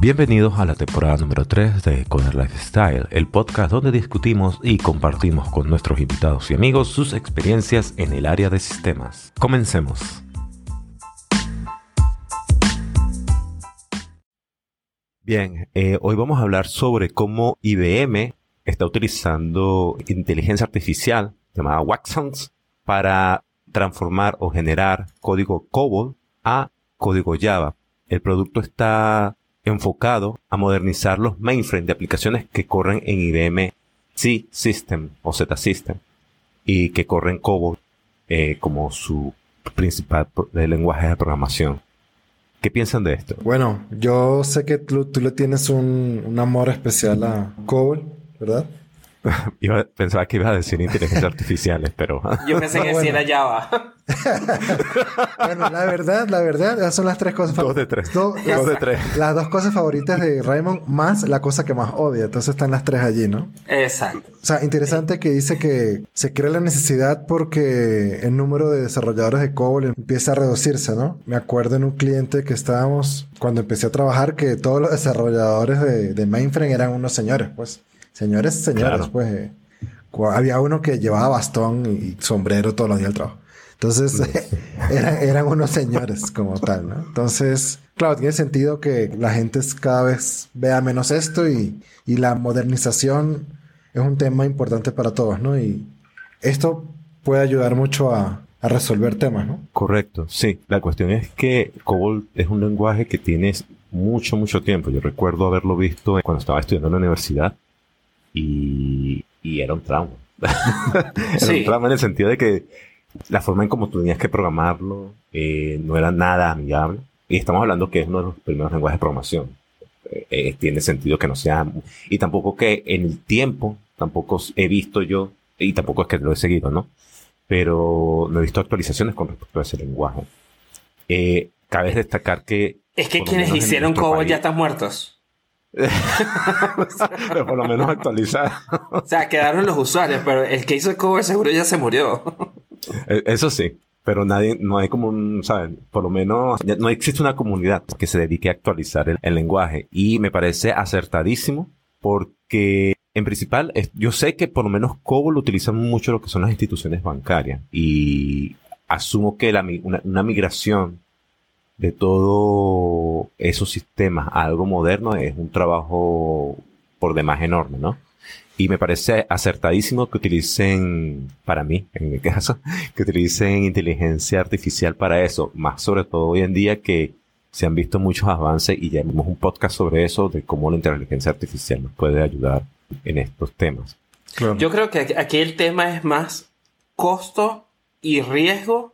Bienvenidos a la temporada número 3 de Coder Lifestyle, el podcast donde discutimos y compartimos con nuestros invitados y amigos sus experiencias en el área de sistemas. Comencemos. Bien, eh, hoy vamos a hablar sobre cómo IBM está utilizando inteligencia artificial llamada Waxons para transformar o generar código COBOL a código Java. El producto está enfocado a modernizar los mainframes de aplicaciones que corren en IBM C System o Z System y que corren COBOL eh, como su principal lenguaje de programación. ¿Qué piensan de esto? Bueno, yo sé que tú, le tienes un, un amor especial a COBOL, ¿verdad? pensaba que iba a decir inteligencia artificiales, pero... Yo pensé que decía Java. bueno, la verdad, la verdad, esas son las tres cosas favoritas. Dos de tres. dos de tres. Las dos cosas favoritas de Raymond más la cosa que más odia. Entonces están las tres allí, ¿no? Exacto. O sea, interesante que dice que se crea la necesidad porque el número de desarrolladores de COBOL empieza a reducirse, ¿no? Me acuerdo en un cliente que estábamos, cuando empecé a trabajar, que todos los desarrolladores de, de mainframe eran unos señores, pues. Señores, señores, pues. Eh, había uno que llevaba bastón y sombrero todos los días al trabajo. Entonces, eran, unos señores como tal, ¿no? Entonces, claro, tiene sentido que la gente cada vez vea menos esto y, la modernización es un tema importante para todos, ¿no? Y esto puede ayudar mucho a, a resolver temas, ¿no? Correcto, sí. La cuestión es que COBOL es un lenguaje que tiene mucho, mucho tiempo. Yo recuerdo haberlo visto cuando estaba estudiando en la universidad y, era un trauma. era un trauma en el sentido de que la forma en cómo tú tenías que programarlo eh, no era nada amigable. Y estamos hablando que es uno de los primeros lenguajes de programación. Eh, eh, tiene sentido que no sea... Y tampoco que en el tiempo, tampoco he visto yo, y tampoco es que lo he seguido, ¿no? Pero no he visto actualizaciones con respecto a ese lenguaje. cabe destacar que... Es que quienes hicieron COBOL ya están muertos. pero por lo menos actualizar. o sea, quedaron los usuarios, pero el que hizo el cover seguro ya se murió. E, eso sí, pero nadie, no hay como un, ¿saben? Por lo menos no existe una comunidad que se dedique a actualizar el, lenguaje y me parece acertadísimo porque en principal yo sé que por lo menos COBOL utiliza mucho lo que son las instituciones bancarias y asumo que la, una migración de todo esos sistemas a algo moderno es un trabajo por demás enorme, ¿no? Y me parece acertadísimo que utilicen, para mí, en mi caso, que utilicen inteligencia artificial para eso, más sobre todo hoy en día que se han visto muchos avances y ya vimos un podcast sobre eso, de cómo la inteligencia artificial nos puede ayudar en estos temas. Yo creo que aquí el tema es más costo y riesgo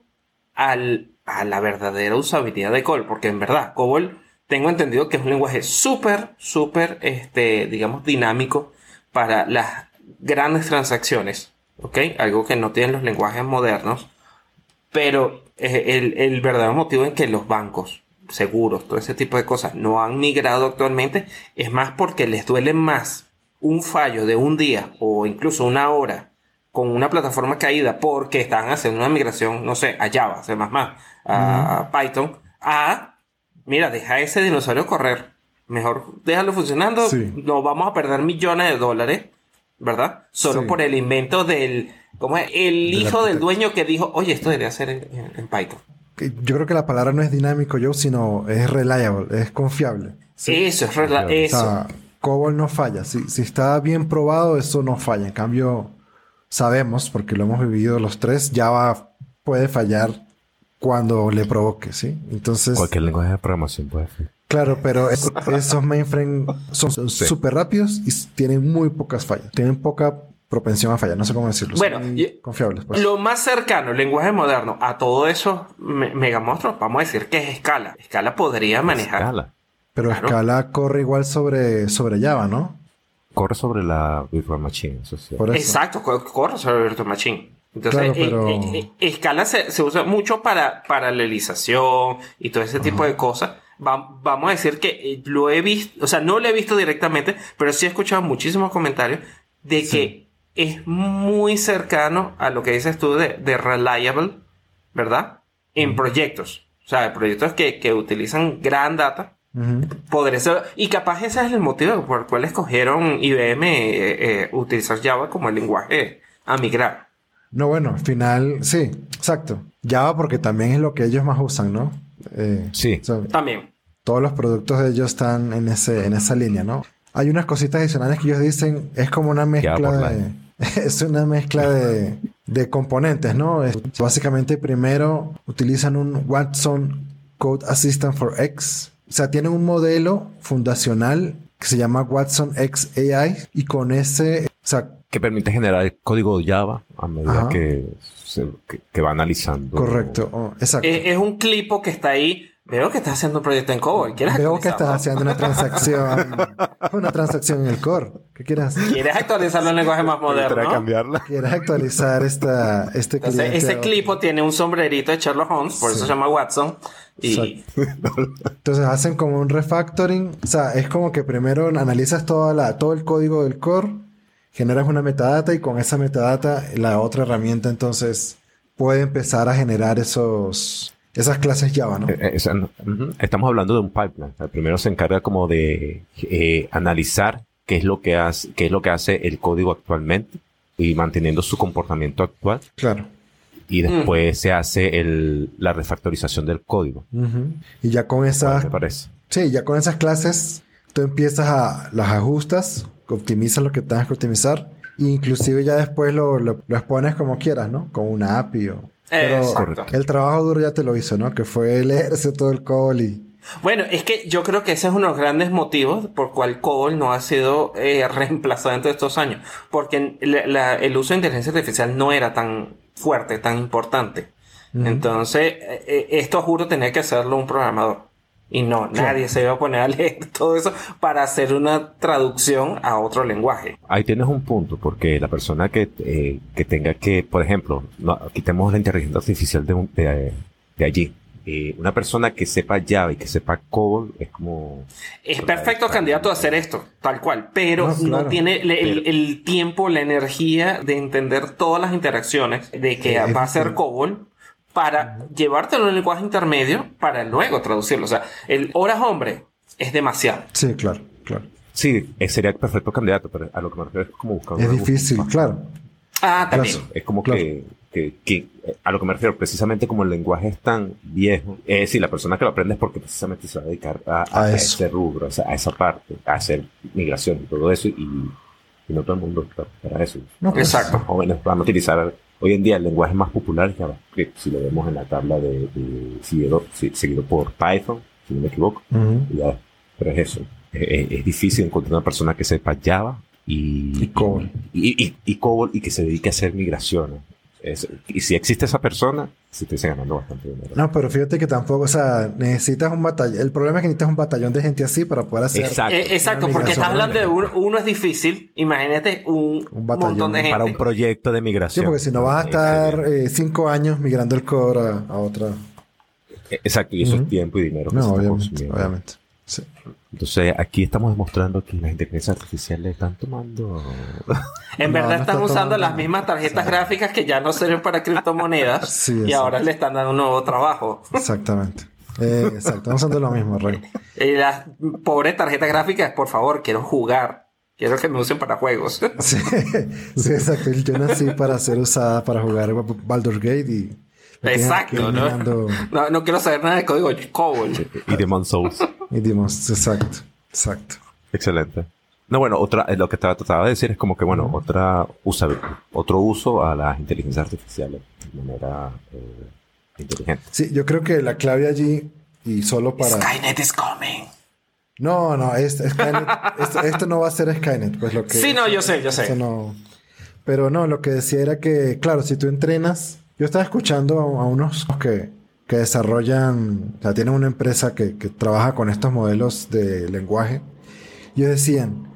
al a la verdadera usabilidad de COBOL, porque en verdad COBOL tengo entendido que es un lenguaje súper, súper, este, digamos, dinámico para las grandes transacciones, ¿ok? Algo que no tienen los lenguajes modernos, pero el, el verdadero motivo en que los bancos, seguros, todo ese tipo de cosas no han migrado actualmente es más porque les duele más un fallo de un día o incluso una hora con una plataforma caída porque están haciendo una migración, no sé, a Java, C++, a Python, a, mira, deja ese dinosaurio correr. Mejor déjalo funcionando. No vamos a perder millones de dólares, ¿verdad? Solo por el invento del, ¿cómo es? El hijo del dueño que dijo, oye, esto debería ser en, Python. Yo creo que la palabra no es dinámico, yo, sino es reliable, es confiable. Eso es reliable. Eso. O sea, COBOL no falla. Si, si está bien probado, eso no falla. En cambio, sabemos, porque lo hemos vivido los tres, Java puede fallar cuando le provoque, ¿sí? Entonces... Cualquier lenguaje de programación puede fallar. Claro, pero esos mainframes son súper rápidos y tienen muy pocas fallas. Tienen poca propensión a fallar, no sé cómo decirlo. Bueno, confiables. Pues. Lo más cercano, el lenguaje moderno, a todo eso megamonstruos, vamos a decir que es Scala. Scala podría manejar. Scala. Pero Scala corre igual sobre, sobre Java, ¿no? Corre sobre la Virtual Machine. Eso sí. Exacto, corre sobre la Virtual Machine. Entonces, eh, eh, eh, escala se, usa mucho para paralelización y todo ese tipo de cosas. vamos a decir que lo he visto, o sea, no lo he visto directamente, pero sí he escuchado muchísimos comentarios de que es muy cercano a lo que dices tú de, reliable, ¿verdad? En proyectos. O sea, proyectos que, que utilizan gran data Podría ser. Y capaz ese es el motivo por el cual escogieron IBM eh, eh, utilizar Java como el lenguaje a migrar. No, bueno, al final, sí, exacto. Java porque también es lo que ellos más usan, ¿no? Eh, sí. también. Todos los productos de ellos están en, ese, en esa línea, ¿no? Hay unas cositas adicionales que ellos dicen, es como una mezcla de... es una mezcla de, de componentes, ¿no? básicamente primero utilizan un Watson Code Assistant for X. O sea, tienen un modelo fundacional que se llama Watson X AI y con ese, o sea, que permite generar el código Java a medida que, que, va analizando. Correcto, oh, exacto. Es, un clipo que está ahí. Veo que estás haciendo un proyecto en Cobol. Veo que estás haciendo una transacción. una transacción en el core. ¿Qué quieres? ¿Quieres actualizarlo en lenguaje más moderno? ¿Quieres cambiarla? ¿Quieres actualizar esta, este cliente? ese clipo tiene un sombrerito de Sherlock Holmes, por eso se llama Watson. Y... Entonces hacen como un refactoring. O sea, es como que primero analizas toda la, todo el código del core generas una metadata y con esa metadata la otra herramienta entonces puede empezar a generar esos, esas clases Java, ¿no? Eh, eh, estamos hablando de un pipeline. El primero se encarga como de eh, analizar qué es lo que hace, qué es lo que hace el código actualmente y manteniendo su comportamiento actual. Claro. Y después se hace el, la refactorización del código. Y ya con esas. Parece. Sí, ya con esas clases, tú empiezas a las ajustas optimiza lo que tengas que optimizar. E inclusive ya después lo, lo, expones como quieras, ¿no? Con una API o... Pero el trabajo duro ya te lo hizo, ¿no? Que fue leerse todo el COBOL y... Bueno, es que yo creo que ese es uno de los grandes motivos por cual COBOL no ha sido eh, reemplazado en estos años. Porque el uso de inteligencia artificial no era tan fuerte, tan importante. Entonces, eh, eh, esto juro tenía que hacerlo un programador. Y no, nadie se iba a poner a leer todo eso para hacer una traducción a otro lenguaje. Ahí tienes un punto, porque la persona que, eh, que tenga que, por ejemplo, no, quitemos la inteligencia artificial de, de, allí. Eh, una persona que sepa Java y que sepa COBOL es como... Es perfecto candidato a hacer esto, tal cual, pero no, tiene el, tiempo, la energía de entender todas las interacciones de que va a ser COBOL para llevártelo en el lenguaje intermedio para luego traducirlo. O sea, el horas hombre es demasiado. Sí, claro, claro. Sí, eh, sería el perfecto candidato, pero a lo que me refiero es como buscar Es difícil, claro. Ah, también. Es como que, que, a lo que me refiero, precisamente como el lenguaje es tan viejo, es decir, la persona que lo aprende es porque precisamente se va a dedicar a, ese rubro, a esa parte, a hacer migración y todo eso, y, no todo el mundo está para eso. Pues, Exacto. Los jóvenes van a utilizar Hoy en día el lenguaje más popular es JavaScript, si lo vemos en la tabla de, seguido, seguido, por Python, si no me equivoco. pero es eso. Es, difícil encontrar una persona que sepa Java y, y COBOL. Y, y, y, que se dedique a hacer migraciones y si existe esa persona, se te ganando bastante dinero. No, pero fíjate que tampoco, o sea, necesitas un batallón. El problema es que necesitas un batallón de gente así para poder hacer. Exacto, eh, exacto porque estás hablando de uno, uno es difícil. Imagínate un, montón de gente. Para un proyecto de migración. Sí, porque si no vas a estar eh, cinco años migrando el core a, otra. Exacto, y eso es tiempo y dinero. no, obviamente, obviamente. Sí. Entonces, aquí estamos demostrando que las inteligencias artificiales están tomando. En verdad están usando las mismas tarjetas gráficas que ya no sirven para criptomonedas y ahora le están dando un nuevo trabajo. Exactamente. Eh, exacto, estamos usando lo mismo, Rey. Y las pobres tarjetas gráficas, por favor, quiero jugar. Quiero que me usen para juegos. Sí, sí, exacto. Yo nací para ser usada para jugar Baldur's Gate y Exacto, ¿no? ¿no? quiero saber nada de código COBOL. Y Demon Souls. Y Demon exacto, exacto. Excelente. No, bueno, otra, lo que estaba trataba de decir es como que, bueno, otra usa, otro uso a las inteligencias artificiales de manera eh, inteligente. Sí, yo creo que la clave allí, y solo para... Skynet is coming. No, no, Skynet, esto, no va a ser Skynet, pues lo que... Sí, no, yo sé, yo sé. No, pero no, lo que decía era que, claro, si tú entrenas yo estaba escuchando a, unos que, que, desarrollan, o sea, tienen una empresa que, que trabaja con estos modelos de lenguaje. Y ellos decían,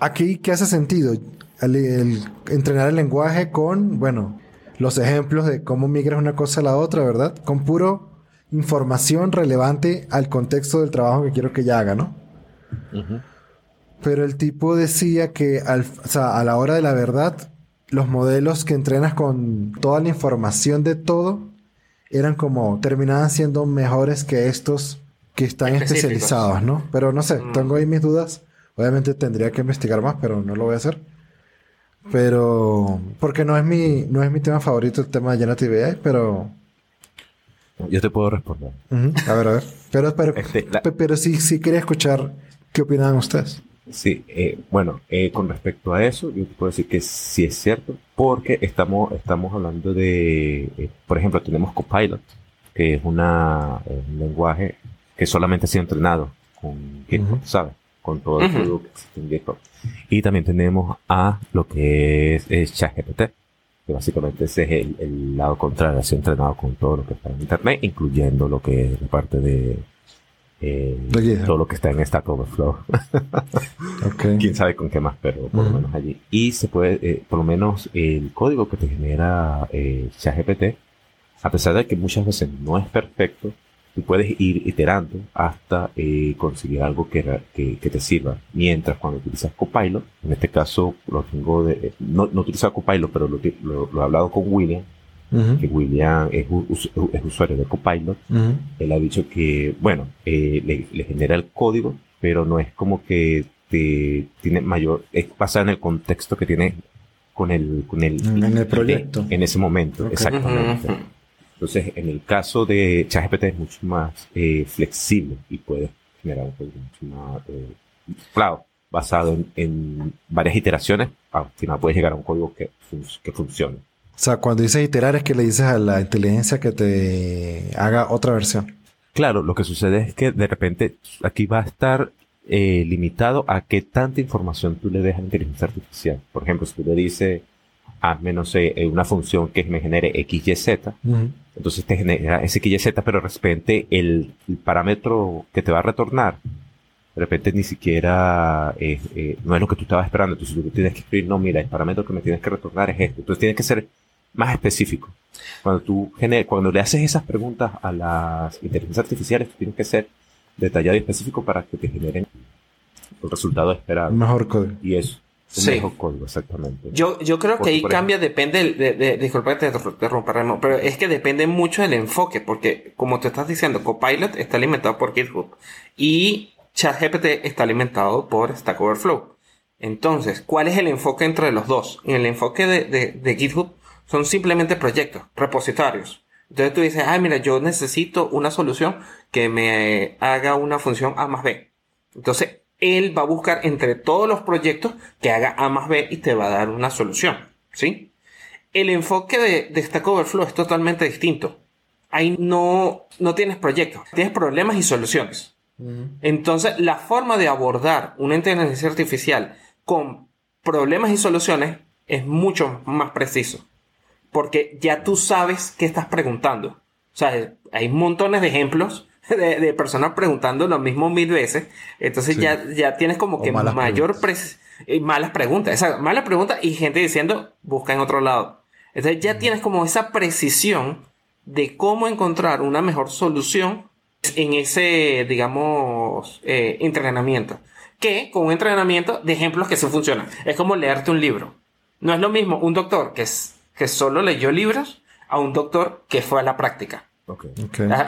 aquí, ¿qué hace sentido? El, entrenar el lenguaje con, bueno, los ejemplos de cómo migras una cosa a la otra, ¿verdad? Con puro información relevante al contexto del trabajo que quiero que ella haga, ¿no? Pero el tipo decía que al, o sea, a la hora de la verdad, los modelos que entrenas con toda la información de todo eran como terminaban siendo mejores que estos que están especializados, ¿no? Pero no sé, mm. tengo ahí mis dudas. Obviamente tendría que investigar más, pero no lo voy a hacer. Pero porque no es mi no es mi tema favorito el tema de Generative AI, pero yo te puedo responder. A ver, a ver. Pero, pero, este, pero, sí, sí quería escuchar qué opinan ustedes. Sí, eh, bueno, eh, con respecto a eso, yo te puedo decir que sí es cierto, porque estamos, estamos hablando de, eh, por ejemplo, tenemos Copilot, que es una, un lenguaje que solamente ha sido entrenado con GitHub, ¿sabes? Con todo el código que existe en GitHub. Y también tenemos a lo que es, es ChatGPT, que básicamente ese es el, lado contrario, ha sido entrenado con todo lo que está en Internet, incluyendo lo que es la parte de eh, todo lo que está en Stack Overflow. okay. Quién sabe con qué más, pero por lo menos allí. Y se puede, eh, por lo menos el código que te genera eh, ChatGPT, a pesar de que muchas veces no es perfecto, tú puedes ir iterando hasta eh, conseguir algo que, que, te sirva. Mientras cuando utilizas Copilot, en este caso lo tengo de, no, no utilizo Copilot, pero lo, lo, he hablado con William, que William es, es, usuario de Copilot, él ha dicho que, bueno, eh, le, genera el código, pero no es como que te tiene mayor, es basado en el contexto que tiene con el, con el, en el proyecto. En ese momento, exactamente. Entonces, en el caso de ChatGPT es mucho más eh, flexible y puede generar un código mucho más, eh, claro, basado en, en, varias iteraciones, al final puedes llegar a un código que, que funcione. O sea, cuando dices iterar es que le dices a la inteligencia que te haga otra versión. Claro, lo que sucede es que de repente aquí va a estar eh, limitado a qué tanta información tú le dejas a la inteligencia artificial. Por ejemplo, si tú le dices, hazme, no sé, eh, una función que me genere X, Y, Z, entonces te genera ese X, Y, Z, pero de repente el, parámetro que te va a retornar, de repente ni siquiera eh, no es lo que tú estabas esperando. Entonces tú tienes que escribir, no, mira, el parámetro que me tienes que retornar es este. Entonces tienes que ser más específico. Cuando tú cuando le haces esas preguntas a las inteligencias artificiales, tú tienes que ser detallado y específico para que te generen el resultado esperado. Mejor código. Y eso. Un mejor código, exactamente. Yo, yo creo que ahí cambia, depende, de, de, disculpa que te pero es que depende mucho del enfoque, porque como te estás diciendo, Copilot está alimentado por GitHub y ChatGPT está alimentado por Stack Overflow. Entonces, ¿cuál es el enfoque entre los dos? En el enfoque de, de, de GitHub son simplemente proyectos, repositorios. Entonces tú dices, ah, mira, yo necesito una solución que me haga una función A más B. Entonces, él va a buscar entre todos los proyectos que haga A más B y te va a dar una solución. ¿Sí? El enfoque de, de Stack Overflow es totalmente distinto. Ahí no, no tienes proyectos, tienes problemas y soluciones. Entonces, la forma de abordar una inteligencia artificial con problemas y soluciones es mucho más preciso porque ya tú sabes qué estás preguntando. O sea, hay montones de ejemplos de, personas preguntando lo mismo mil veces. Entonces ya, ya tienes como que mayor eh, malas preguntas. Esa mala pregunta y gente diciendo busca en otro lado. Entonces ya tienes como esa precisión de cómo encontrar una mejor solución en ese, digamos, eh, entrenamiento. Que con un entrenamiento de ejemplos que sí funcionan. Es como leerte un libro. No es lo mismo un doctor que es que solo leyó libros a un doctor que fue a la práctica.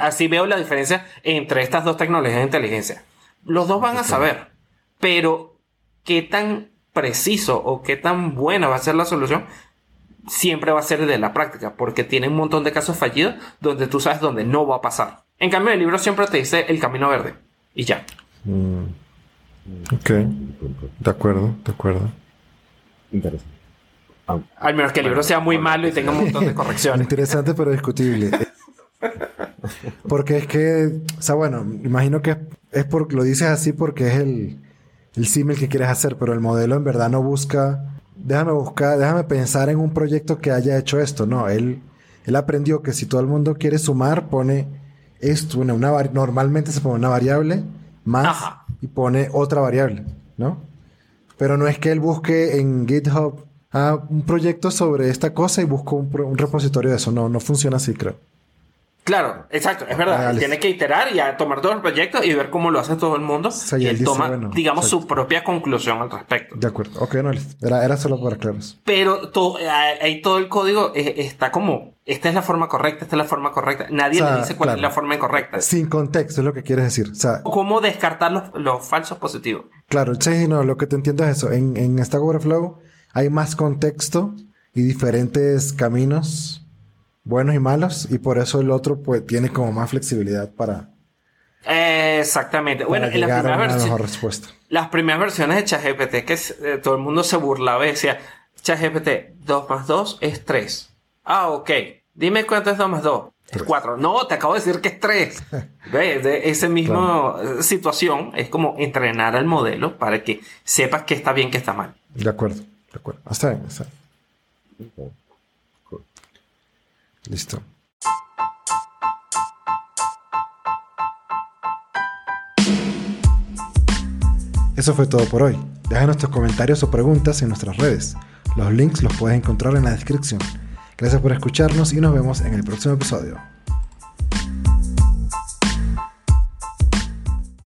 Así veo la diferencia entre estas dos tecnologías de inteligencia. Los dos van a saber, pero qué tan preciso o qué tan buena va a ser la solución siempre va a ser de la práctica, porque tiene un montón de casos fallidos donde tú sabes dónde no va a pasar. En cambio, el libro siempre te dice el camino verde y ya. Mm. Ok, de acuerdo, de acuerdo. Interesante. Al menos que el libro sea muy malo y tenga un montón de correcciones. Interesante pero discutible. porque es que, o sea, bueno, imagino que es, porque lo dices así porque es el, el símil que quieres hacer, pero el modelo en verdad no busca, déjame buscar, déjame pensar en un proyecto que haya hecho esto. No, él, él aprendió que si todo el mundo quiere sumar, pone esto, una, una normalmente se pone una variable más y pone otra variable, ¿no? Pero no es que él busque en GitHub un proyecto sobre esta cosa y busco un, repositorio de eso. No, no funciona así, creo. Claro, exacto, es verdad. Reales. Tiene que iterar y a tomar todo el proyecto y ver cómo lo hace todo el mundo. sea, y él él dice, toma, bueno, digamos, su propia conclusión al respecto. De acuerdo. Ok, no. Era, era solo para aclaros. Pero todo, ahí todo el código eh, está como, esta es la forma correcta, esta es la forma correcta. Nadie O sea, le dice cuál claro. es la forma incorrecta. Sin contexto es lo que quieres decir. O sea, ¿Cómo descartar los, los falsos positivos? claro, sí, no, lo que te entiendo es eso. En, en Stack Overflow hay más contexto y diferentes caminos buenos y malos y por eso el otro pues tiene como más flexibilidad para, Eh, exactamente. Bueno, para en la llegar a primera una versión, mejor respuesta. las primeras versiones de ChatGPT que eh, todo el mundo se burlaba y decía, ChatGPT 2 más 2 es 3. Ah, ok. Dime cuánto es 2 más 2. Es Tres. 4. No, te acabo de decir que es 3. ¿Ves? De esa misma eh, situación es como entrenar al modelo para que sepas que está bien, que está mal. De acuerdo, de acuerdo. Ah, Está bien, está bien. Listo. Eso fue todo por hoy. Déjanos tus comentarios o preguntas en nuestras redes. Los links los puedes encontrar en la descripción. Gracias por escucharnos y nos vemos en el próximo episodio.